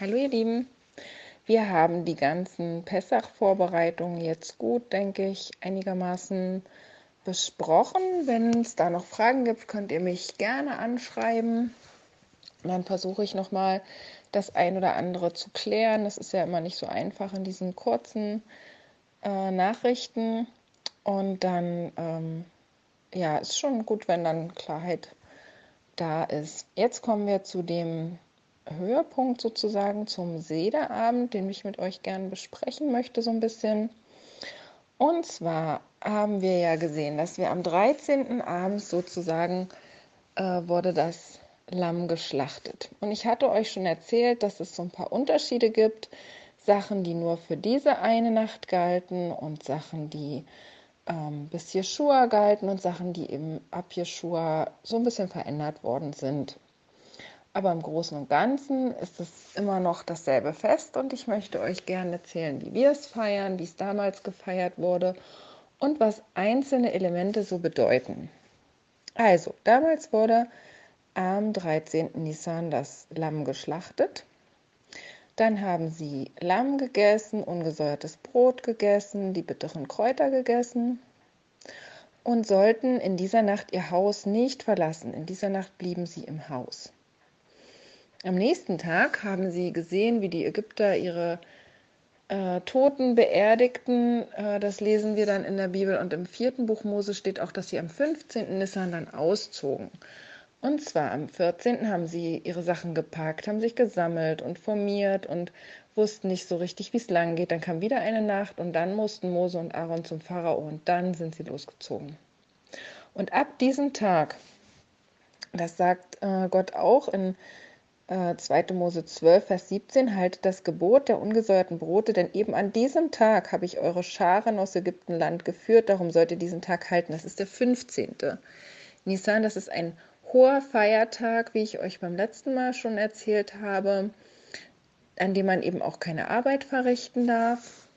Hallo ihr Lieben, wir haben die ganzen Pessach-Vorbereitungen jetzt gut, denke ich, einigermaßen besprochen. Wenn es da noch Fragen gibt, könnt ihr mich gerne anschreiben. Dann versuche ich nochmal das ein oder andere zu klären. Das ist ja immer nicht so einfach in diesen kurzen äh, Nachrichten. Und dann, ähm, ja, ist schon gut, wenn dann Klarheit da ist. Jetzt kommen wir zu dem Höhepunkt sozusagen zum Sederabend, den ich mit euch gerne besprechen möchte, so ein bisschen. Und zwar haben wir ja gesehen, dass wir am 13. abends sozusagen äh, wurde das Lamm geschlachtet. Und ich hatte euch schon erzählt, dass es so ein paar Unterschiede gibt. Sachen, die nur für diese eine Nacht galten und Sachen, die ähm, bis Jeschua galten und Sachen, die eben ab Jeschua so ein bisschen verändert worden sind. Aber im Großen und Ganzen ist es immer noch dasselbe Fest und ich möchte euch gerne erzählen, wie wir es feiern, wie es damals gefeiert wurde und was einzelne Elemente so bedeuten. Also, damals wurde am 13. Nisan das Lamm geschlachtet. Dann haben sie Lamm gegessen, ungesäuertes Brot gegessen, die bitteren Kräuter gegessen und sollten in dieser Nacht ihr Haus nicht verlassen. In dieser Nacht blieben sie im Haus. Am nächsten Tag haben sie gesehen, wie die Ägypter ihre äh, Toten beerdigten. Äh, das lesen wir dann in der Bibel. Und im vierten Buch Mose steht auch, dass sie am 15. Nissan dann auszogen. Und zwar am 14. haben sie ihre Sachen gepackt, haben sich gesammelt und formiert und wussten nicht so richtig, wie es lang geht. Dann kam wieder eine Nacht und dann mussten Mose und Aaron zum Pharao und dann sind sie losgezogen. Und ab diesem Tag, das sagt äh, Gott auch in 2. Äh, Mose 12, Vers 17, haltet das Gebot der ungesäuerten Brote, denn eben an diesem Tag habe ich eure Scharen aus Ägyptenland geführt, darum sollt ihr diesen Tag halten. Das ist der 15. Nisan, das ist ein hoher Feiertag, wie ich euch beim letzten Mal schon erzählt habe, an dem man eben auch keine Arbeit verrichten darf.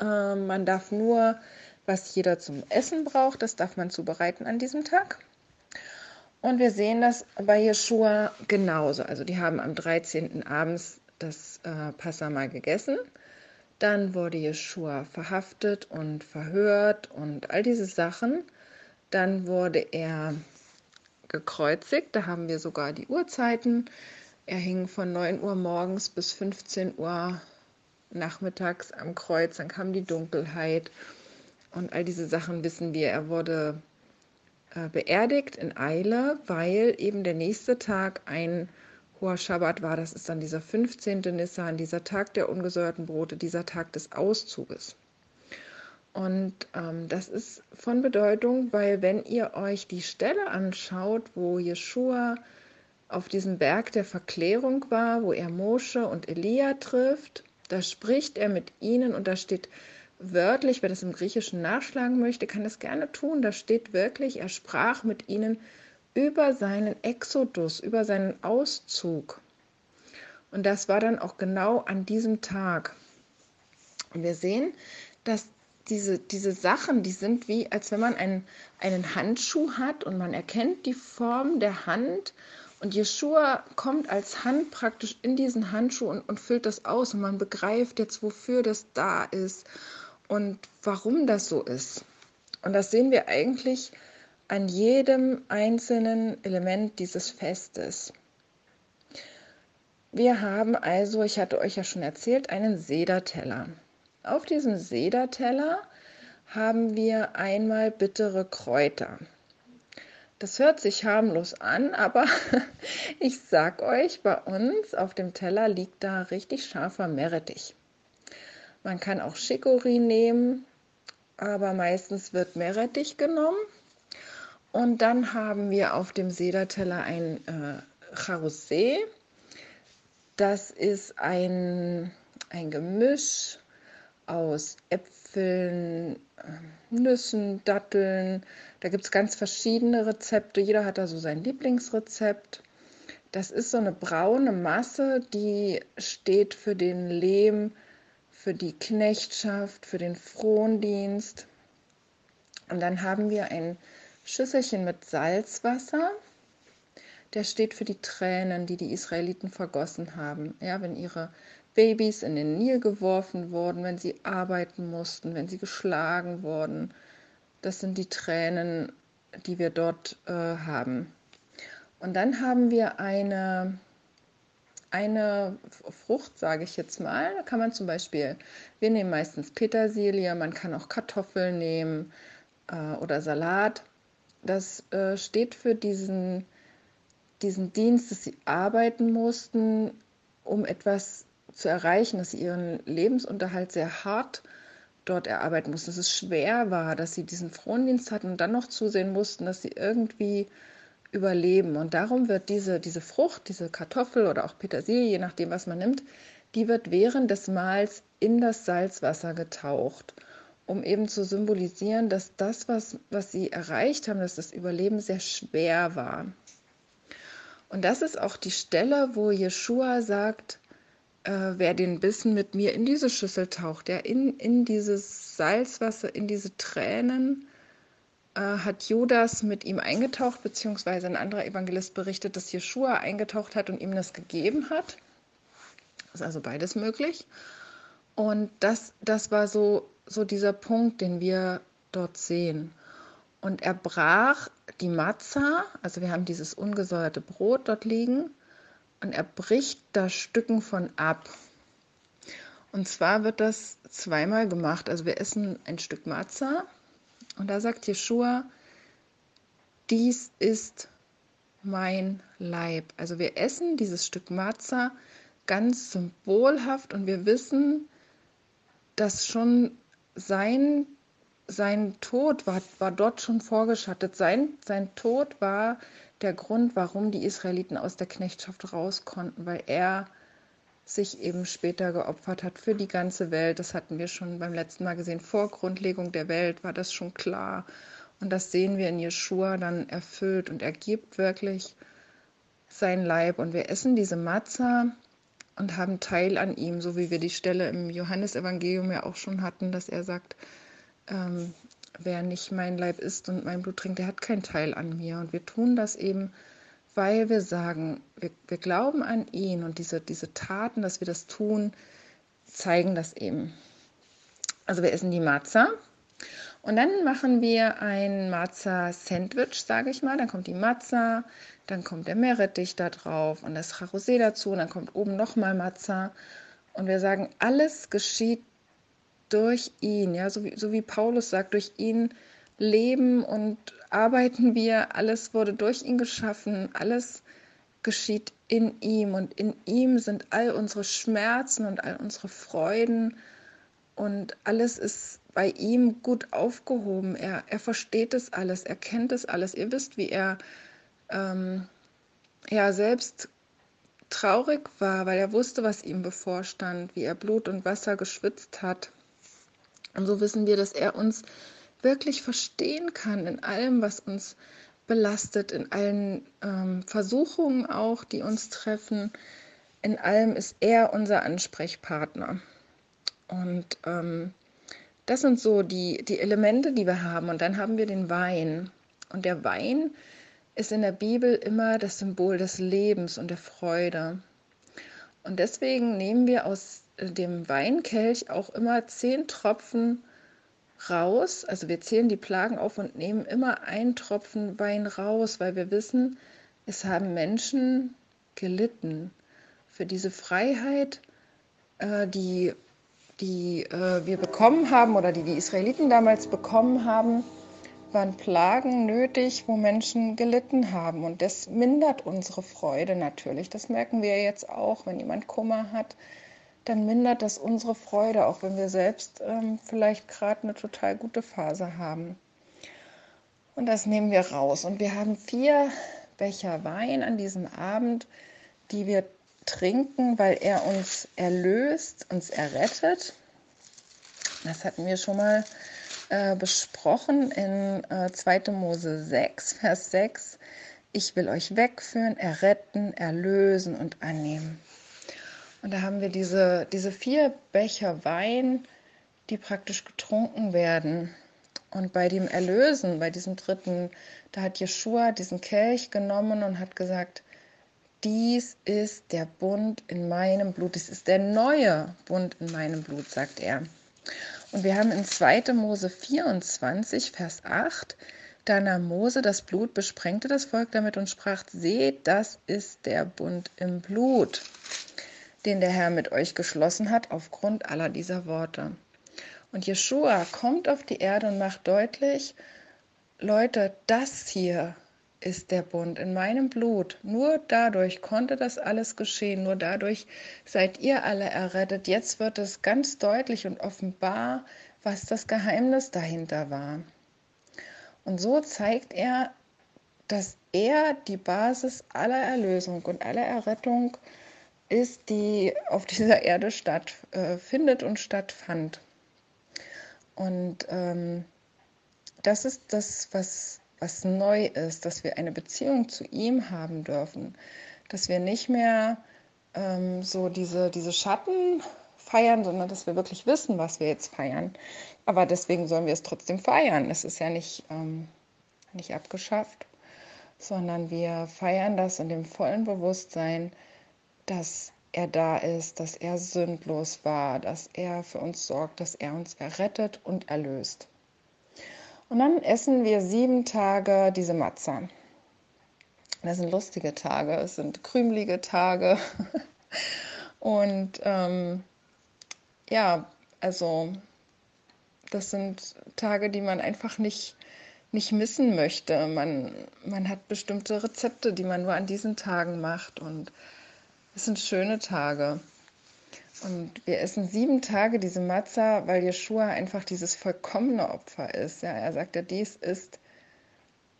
Äh, man darf nur, was jeder zum Essen braucht, das darf man zubereiten an diesem Tag. Und wir sehen das bei Jeschua genauso. Also die haben am 13. abends das äh, Passamal gegessen. Dann wurde Jeschua verhaftet und verhört und all diese Sachen. Dann wurde er gekreuzigt. Da haben wir sogar die Uhrzeiten. Er hing von 9 Uhr morgens bis 15 Uhr nachmittags am Kreuz. Dann kam die Dunkelheit. Und all diese Sachen wissen wir. Er wurde äh, beerdigt in Eile, weil eben der nächste Tag ein hoher Schabbat war. Das ist dann dieser 15. Nissan, dieser Tag der ungesäuerten Brote, dieser Tag des Auszuges. Und ähm, das ist von Bedeutung, weil wenn ihr euch die Stelle anschaut, wo Jeschua auf diesem Berg der Verklärung war, wo er Mosche und Elia trifft, da spricht er mit ihnen und da steht wörtlich, wer das im Griechischen nachschlagen möchte, kann das gerne tun. Da steht wirklich, er sprach mit ihnen über seinen Exodus, über seinen Auszug. Und das war dann auch genau an diesem Tag. Und wir sehen, dass diese, diese Sachen, die sind wie, als wenn man einen, einen Handschuh hat und man erkennt die Form der Hand und Jeshua kommt als Hand praktisch in diesen Handschuh und, und füllt das aus und man begreift jetzt, wofür das da ist und warum das so ist. Und das sehen wir eigentlich an jedem einzelnen Element dieses Festes. Wir haben also, ich hatte euch ja schon erzählt, einen Sederteller. Auf diesem Sederteller haben wir einmal bittere Kräuter. Das hört sich harmlos an, aber ich sag euch, bei uns auf dem Teller liegt da richtig scharfer Meerrettich. Man kann auch Chicorée nehmen, aber meistens wird Meerrettich genommen. Und dann haben wir auf dem Sederteller ein äh, Charosé. Das ist ein, ein Gemisch aus Äpfeln, äh, Nüssen, Datteln. Da gibt es ganz verschiedene Rezepte. Jeder hat da so sein Lieblingsrezept. Das ist so eine braune Masse, die steht für den Lehm für die Knechtschaft, für den Frondienst. Und dann haben wir ein Schüsselchen mit Salzwasser. der steht für die Tränen, die die Israeliten vergossen haben. Ja, wenn ihre Babys in den Nil geworfen wurden, wenn sie arbeiten mussten, wenn sie geschlagen wurden. Das sind die Tränen, die wir dort äh, haben. Und dann haben wir eine, eine Frucht, sage ich jetzt mal. Da kann man zum Beispiel, wir nehmen meistens Petersilie, man kann auch Kartoffeln nehmen äh, oder Salat. Das äh, steht für diesen, diesen Dienst, dass sie arbeiten mussten, um etwas zu erreichen, dass sie ihren Lebensunterhalt sehr hart dort erarbeiten mussten, dass es schwer war, dass sie diesen Frondienst hatten und dann noch zusehen mussten, dass sie irgendwie überleben. Und darum wird diese, diese Frucht, diese Kartoffel oder auch Petersilie, je nachdem, was man nimmt, die wird während des Mahls in das Salzwasser getaucht, um eben zu symbolisieren, dass das, was, was sie erreicht haben, dass das Überleben sehr schwer war. Und das ist auch die Stelle, wo Jeshua sagt, äh, wer den Bissen mit mir in diese Schüssel taucht, der in, in dieses Salzwasser, in diese Tränen, äh, hat Judas mit ihm eingetaucht, beziehungsweise ein anderer Evangelist berichtet, dass Jeschua eingetaucht hat und ihm das gegeben hat. Das ist also beides möglich. Und das, das war so, so dieser Punkt, den wir dort sehen. Und er brach die Matza, also wir haben dieses ungesäuerte Brot dort liegen, und er bricht da Stücken von ab. Und zwar wird das zweimal gemacht. Also wir essen ein Stück Matza und da sagt Jeschua, dies ist mein Leib. Also wir essen dieses Stück Matza ganz symbolhaft und wir wissen, dass schon sein, sein Tod war, war dort schon vorgeschattet. Sein, sein Tod war der Grund, warum die Israeliten aus der Knechtschaft raus konnten, weil er sich eben später geopfert hat für die ganze Welt. Das hatten wir schon beim letzten Mal gesehen. Vor Grundlegung der Welt war das schon klar. Und das sehen wir in Jeschua dann erfüllt. Und er gibt wirklich sein Leib. Und wir essen diese Matzah und haben Teil an ihm, so wie wir die Stelle im Johannesevangelium ja auch schon hatten, dass er sagt, ähm, wer nicht mein Leib isst und mein Blut trinkt, der hat keinen Teil an mir. Und wir tun das eben, weil wir sagen, wir, wir glauben an ihn und diese, diese Taten, dass wir das tun, zeigen das eben. Also wir essen die Matzah und dann machen wir ein Matzah-Sandwich, sage ich mal. Dann kommt die Matzah, dann kommt der Meerrettich da drauf und das Charosé dazu und dann kommt oben nochmal Matzah. Und wir sagen, alles geschieht durch ihn, ja, so wie, so wie Paulus sagt, durch ihn leben und arbeiten wir, alles wurde durch ihn geschaffen, alles geschieht in ihm und in ihm sind all unsere Schmerzen und all unsere Freuden und alles ist bei ihm gut aufgehoben. Er, er versteht es alles, er kennt es alles. Ihr wisst, wie er ähm, ja selbst traurig war, weil er wusste, was ihm bevorstand, wie er Blut und Wasser geschwitzt hat. Und so wissen wir, dass er uns wirklich verstehen kann in allem, was uns belastet, in allen ähm, Versuchungen auch, die uns treffen. In allem ist er unser Ansprechpartner. Und ähm, das sind so die, die Elemente, die wir haben. Und dann haben wir den Wein. Und der Wein ist in der Bibel immer das Symbol des Lebens und der Freude. Und deswegen nehmen wir aus dem Weinkelch auch immer zehn Tropfen raus. Also wir zählen die Plagen auf und nehmen immer einen Tropfen Wein raus, weil wir wissen, es haben Menschen gelitten für diese Freiheit, äh, die, die äh, wir bekommen haben oder die die Israeliten damals bekommen haben, waren Plagen nötig, wo Menschen gelitten haben. Und das mindert unsere Freude natürlich. Das merken wir jetzt auch, wenn jemand Kummer hat dann mindert das unsere Freude, auch wenn wir selbst ähm, vielleicht gerade eine total gute Phase haben. Und das nehmen wir raus. Und wir haben vier Becher Wein an diesem Abend, die wir trinken, weil er uns erlöst, uns errettet. Das hatten wir schon mal äh, besprochen in äh, 2. Mose 6, Vers 6. Ich will euch wegführen, erretten, erlösen und annehmen. Und da haben wir diese, diese vier Becher Wein, die praktisch getrunken werden. Und bei dem Erlösen, bei diesem dritten, da hat Jeshua diesen Kelch genommen und hat gesagt, dies ist der Bund in meinem Blut, dies ist der neue Bund in meinem Blut, sagt er. Und wir haben in 2. Mose 24, Vers 8, da nahm Mose das Blut, besprengte das Volk damit und sprach, seht, das ist der Bund im Blut, den der Herr mit euch geschlossen hat, aufgrund aller dieser Worte. Und Jeshua kommt auf die Erde und macht deutlich, Leute, das hier ist der Bund in meinem Blut. Nur dadurch konnte das alles geschehen. Nur dadurch seid ihr alle errettet. Jetzt wird es ganz deutlich und offenbar, was das Geheimnis dahinter war. Und so zeigt er, dass er die Basis aller Erlösung und aller Errettung ist, die auf dieser Erde stattfindet äh, und stattfand. Und ähm, das ist das, was, was neu ist, dass wir eine Beziehung zu ihm haben dürfen, dass wir nicht mehr ähm, so diese, diese Schatten feiern, sondern dass wir wirklich wissen, was wir jetzt feiern. Aber deswegen sollen wir es trotzdem feiern. Es ist ja nicht, ähm, nicht abgeschafft, sondern wir feiern das in dem vollen Bewusstsein, dass er da ist, dass er sündlos war, dass er für uns sorgt, dass er uns errettet und erlöst. Und dann essen wir sieben Tage diese Matzah. Das sind lustige Tage, es sind krümelige Tage. Und ähm, ja, also das sind Tage, die man einfach nicht, nicht missen möchte. Man, man hat bestimmte Rezepte, die man nur an diesen Tagen macht. Und es sind schöne Tage. Und wir essen sieben Tage diese Matzah, weil Jeshua einfach dieses vollkommene Opfer ist. Ja, er sagt ja, dies ist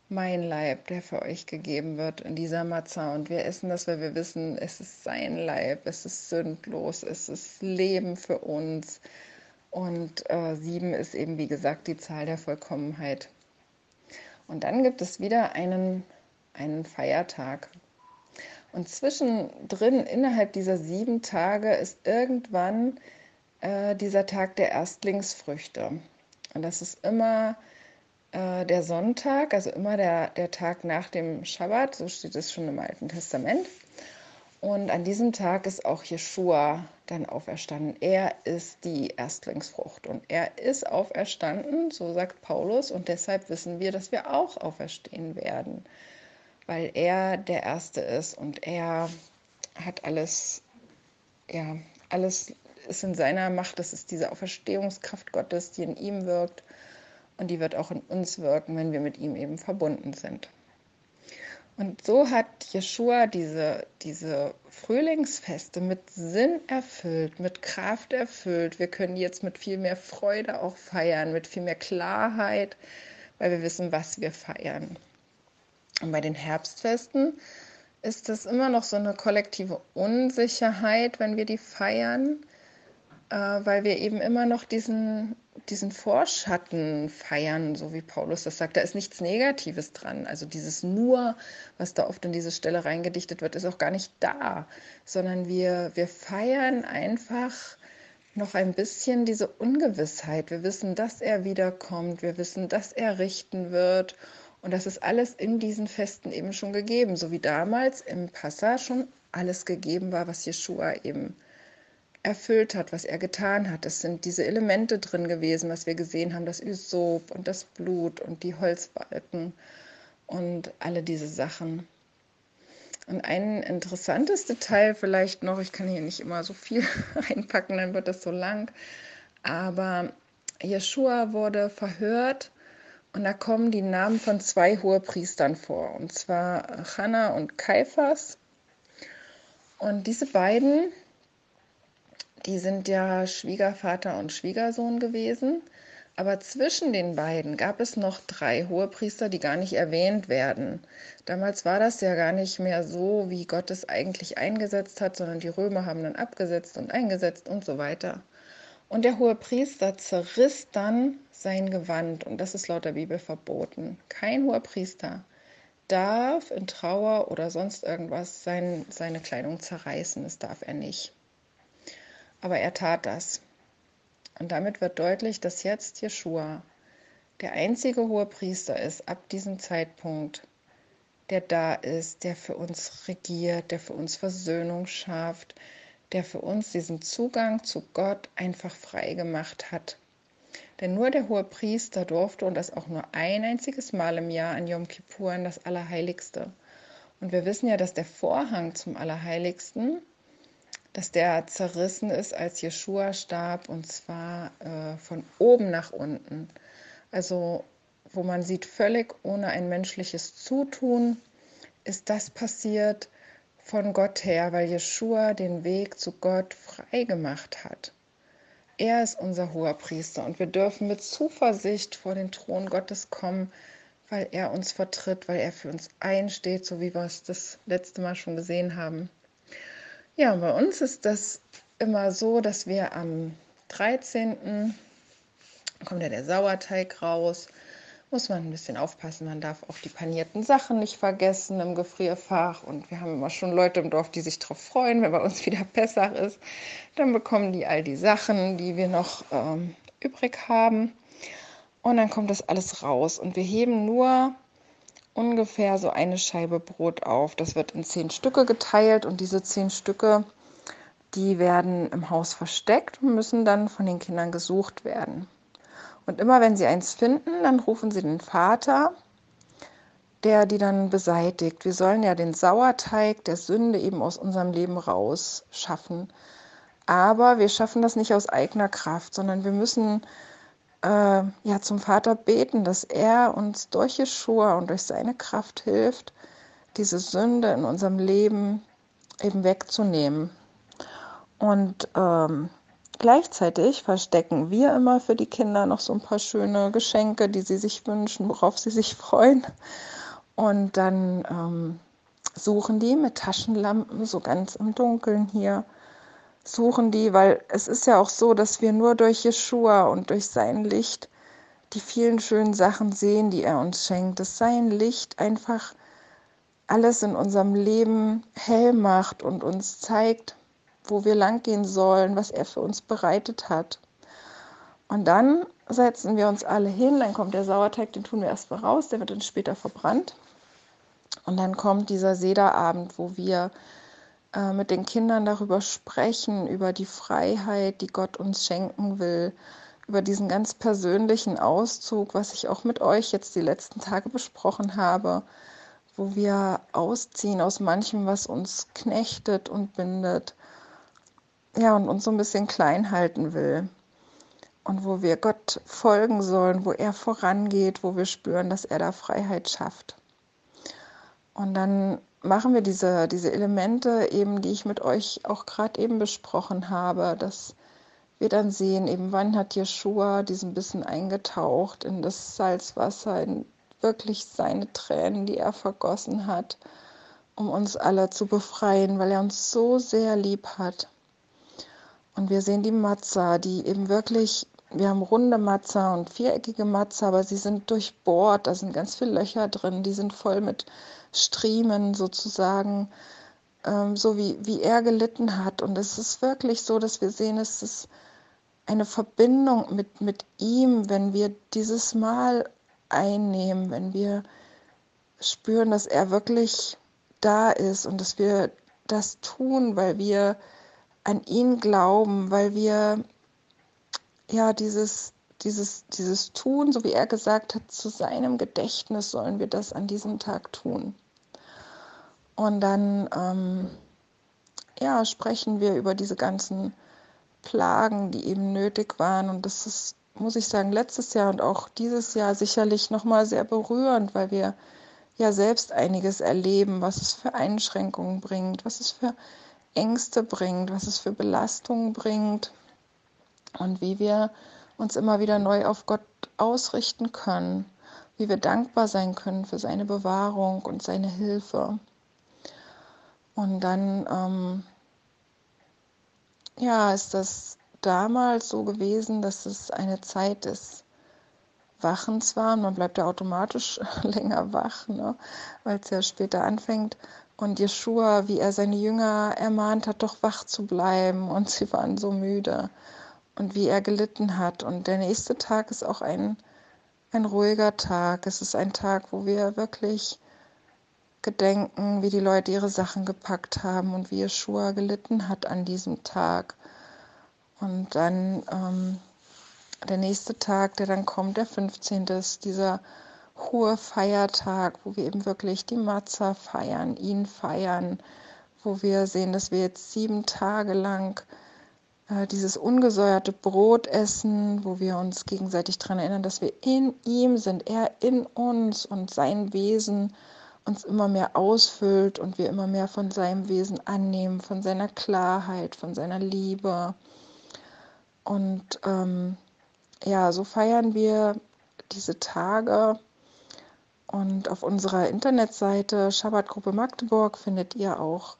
mein Leib, der für euch gegeben wird in dieser Matzah. Und wir essen das, weil wir wissen, es ist sein Leib, es ist sündlos, es ist Leben für uns. Und äh, sieben ist eben, wie gesagt, die Zahl der Vollkommenheit. Und dann gibt es wieder einen, einen Feiertag. Und zwischendrin, innerhalb dieser sieben Tage, ist irgendwann äh, dieser Tag der Erstlingsfrüchte. Und das ist immer äh, der Sonntag, also immer der, der Tag nach dem Schabbat, so steht es schon im Alten Testament. Und an diesem Tag ist auch Jeshua dann auferstanden. Er ist die Erstlingsfrucht und er ist auferstanden, so sagt Paulus, und deshalb wissen wir, dass wir auch auferstehen werden weil er der Erste ist und er hat alles, ja, alles ist in seiner Macht. Das ist diese Auferstehungskraft Gottes, die in ihm wirkt und die wird auch in uns wirken, wenn wir mit ihm eben verbunden sind. Und so hat Jeshua diese, diese Frühlingsfeste mit Sinn erfüllt, mit Kraft erfüllt. Wir können jetzt mit viel mehr Freude auch feiern, mit viel mehr Klarheit, weil wir wissen, was wir feiern. Und bei den Herbstfesten ist das immer noch so eine kollektive Unsicherheit, wenn wir die feiern, äh, weil wir eben immer noch diesen, diesen Vorschatten feiern, so wie Paulus das sagt. Da ist nichts Negatives dran. Also dieses nur, was da oft in diese Stelle reingedichtet wird, ist auch gar nicht da, sondern wir, wir feiern einfach noch ein bisschen diese Ungewissheit. Wir wissen, dass er wiederkommt, wir wissen, dass er richten wird und das ist alles in diesen Festen eben schon gegeben, so wie damals im Passa schon alles gegeben war, was Jeshua eben erfüllt hat, was er getan hat. Es sind diese Elemente drin gewesen, was wir gesehen haben, das Ysop und das Blut und die Holzbalken und alle diese Sachen. Und ein interessantes Detail vielleicht noch, ich kann hier nicht immer so viel reinpacken, dann wird das so lang, aber Jeshua wurde verhört und da kommen die Namen von zwei Hohepriestern vor, und zwar Hannah und Kaiphas. Und diese beiden, die sind ja Schwiegervater und Schwiegersohn gewesen. Aber zwischen den beiden gab es noch drei Hohepriester, die gar nicht erwähnt werden. Damals war das ja gar nicht mehr so, wie Gott es eigentlich eingesetzt hat, sondern die Römer haben dann abgesetzt und eingesetzt und so weiter. Und der hohe Priester zerriss dann sein Gewand, und das ist laut der Bibel verboten. Kein hoher Priester darf in Trauer oder sonst irgendwas sein, seine Kleidung zerreißen. Das darf er nicht. Aber er tat das. Und damit wird deutlich, dass jetzt Jeschua der einzige hohe Priester ist ab diesem Zeitpunkt, der da ist, der für uns regiert, der für uns Versöhnung schafft, der für uns diesen Zugang zu Gott einfach frei gemacht hat. Denn nur der hohe Priester durfte und das auch nur ein einziges Mal im Jahr an Yom Kippur in das Allerheiligste. Und wir wissen ja, dass der Vorhang zum Allerheiligsten, dass der zerrissen ist, als Jeschua starb, und zwar äh, von oben nach unten. Also wo man sieht, völlig ohne ein menschliches Zutun ist das passiert von Gott her, weil Jeschua den Weg zu Gott frei gemacht hat. Er ist unser hoher Priester und wir dürfen mit Zuversicht vor den Thron Gottes kommen, weil er uns vertritt, weil er für uns einsteht, so wie wir es das letzte Mal schon gesehen haben. Ja, bei uns ist das immer so, dass wir am 13. kommt ja der Sauerteig raus muss man ein bisschen aufpassen. Man darf auch die panierten Sachen nicht vergessen im Gefrierfach. Und wir haben immer schon Leute im Dorf, die sich darauf freuen, wenn bei uns wieder Pessach ist. Dann bekommen die all die Sachen, die wir noch ähm, übrig haben. Und dann kommt das alles raus. Und wir heben nur ungefähr so eine Scheibe Brot auf. Das wird in zehn Stücke geteilt und diese zehn Stücke, die werden im Haus versteckt und müssen dann von den Kindern gesucht werden. Und immer wenn sie eins finden, dann rufen sie den Vater, der die dann beseitigt. Wir sollen ja den Sauerteig der Sünde eben aus unserem Leben rausschaffen. Aber wir schaffen das nicht aus eigener Kraft, sondern wir müssen äh, ja zum Vater beten, dass er uns durch Jeschua und durch seine Kraft hilft, diese Sünde in unserem Leben eben wegzunehmen. Und ähm, Gleichzeitig verstecken wir immer für die Kinder noch so ein paar schöne Geschenke, die sie sich wünschen, worauf sie sich freuen. Und dann ähm, suchen die mit Taschenlampen so ganz im Dunkeln hier, suchen die, weil es ist ja auch so, dass wir nur durch Jeshua und durch sein Licht die vielen schönen Sachen sehen, die er uns schenkt, dass sein Licht einfach alles in unserem Leben hell macht und uns zeigt, wo wir langgehen sollen, was er für uns bereitet hat. Und dann setzen wir uns alle hin, dann kommt der Sauerteig, den tun wir erstmal raus, der wird dann später verbrannt. Und dann kommt dieser Sederabend, wo wir äh, mit den Kindern darüber sprechen, über die Freiheit, die Gott uns schenken will, über diesen ganz persönlichen Auszug, was ich auch mit euch jetzt die letzten Tage besprochen habe, wo wir ausziehen aus manchem, was uns knechtet und bindet ja, und uns so ein bisschen klein halten will. Und wo wir Gott folgen sollen, wo er vorangeht, wo wir spüren, dass er da Freiheit schafft. Und dann machen wir diese, diese Elemente eben, die ich mit euch auch gerade eben besprochen habe, dass wir dann sehen, eben wann hat Jeshua diesen Bissen eingetaucht in das Salzwasser, in wirklich seine Tränen, die er vergossen hat, um uns alle zu befreien, weil er uns so sehr lieb hat. Und wir sehen die Matza, die eben wirklich, wir haben runde Matza und viereckige Matza, aber sie sind durchbohrt, da sind ganz viele Löcher drin, die sind voll mit Striemen sozusagen, ähm, so wie, wie er gelitten hat. Und es ist wirklich so, dass wir sehen, es ist eine Verbindung mit, mit ihm, wenn wir dieses Mal einnehmen, wenn wir spüren, dass er wirklich da ist und dass wir das tun, weil wir an ihn glauben, weil wir ja dieses, dieses, dieses Tun, so wie er gesagt hat, zu seinem Gedächtnis sollen wir das an diesem Tag tun. Und dann ähm, ja, sprechen wir über diese ganzen Plagen, die eben nötig waren. Und das ist, muss ich sagen, letztes Jahr und auch dieses Jahr sicherlich nochmal sehr berührend, weil wir ja selbst einiges erleben, was es für Einschränkungen bringt, was es für Ängste bringt, was es für Belastungen bringt und wie wir uns immer wieder neu auf Gott ausrichten können, wie wir dankbar sein können für seine Bewahrung und seine Hilfe. Und dann, ähm, ja, ist das damals so gewesen, dass es eine Zeit des Wachens war. Und man bleibt ja automatisch länger wach, ne? weil es ja später anfängt. Und Jeschua, wie er seine Jünger ermahnt hat, doch wach zu bleiben. Und sie waren so müde. Und wie er gelitten hat. Und der nächste Tag ist auch ein, ein ruhiger Tag. Es ist ein Tag, wo wir wirklich gedenken, wie die Leute ihre Sachen gepackt haben und wie Yeshua gelitten hat an diesem Tag. Und dann ähm, der nächste Tag, der dann kommt, der 15. ist dieser hohe Feiertag, wo wir eben wirklich die Matza feiern, ihn feiern, wo wir sehen, dass wir jetzt sieben Tage lang äh, dieses ungesäuerte Brot essen, wo wir uns gegenseitig daran erinnern, dass wir in ihm sind, er in uns und sein Wesen uns immer mehr ausfüllt und wir immer mehr von seinem Wesen annehmen, von seiner Klarheit, von seiner Liebe. Und ähm, ja, so feiern wir diese Tage. Und auf unserer Internetseite Schabbatgruppe Magdeburg findet ihr auch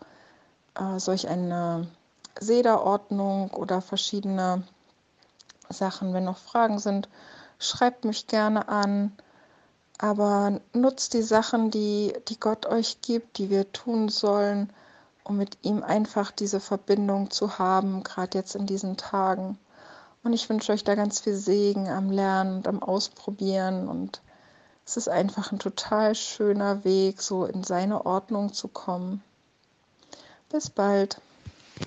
äh, solch eine Sederordnung oder verschiedene Sachen. Wenn noch Fragen sind, schreibt mich gerne an. Aber nutzt die Sachen, die, die Gott euch gibt, die wir tun sollen, um mit ihm einfach diese Verbindung zu haben, gerade jetzt in diesen Tagen. Und ich wünsche euch da ganz viel Segen am Lernen und am Ausprobieren. Und es ist einfach ein total schöner Weg, so in seine Ordnung zu kommen. Bis bald.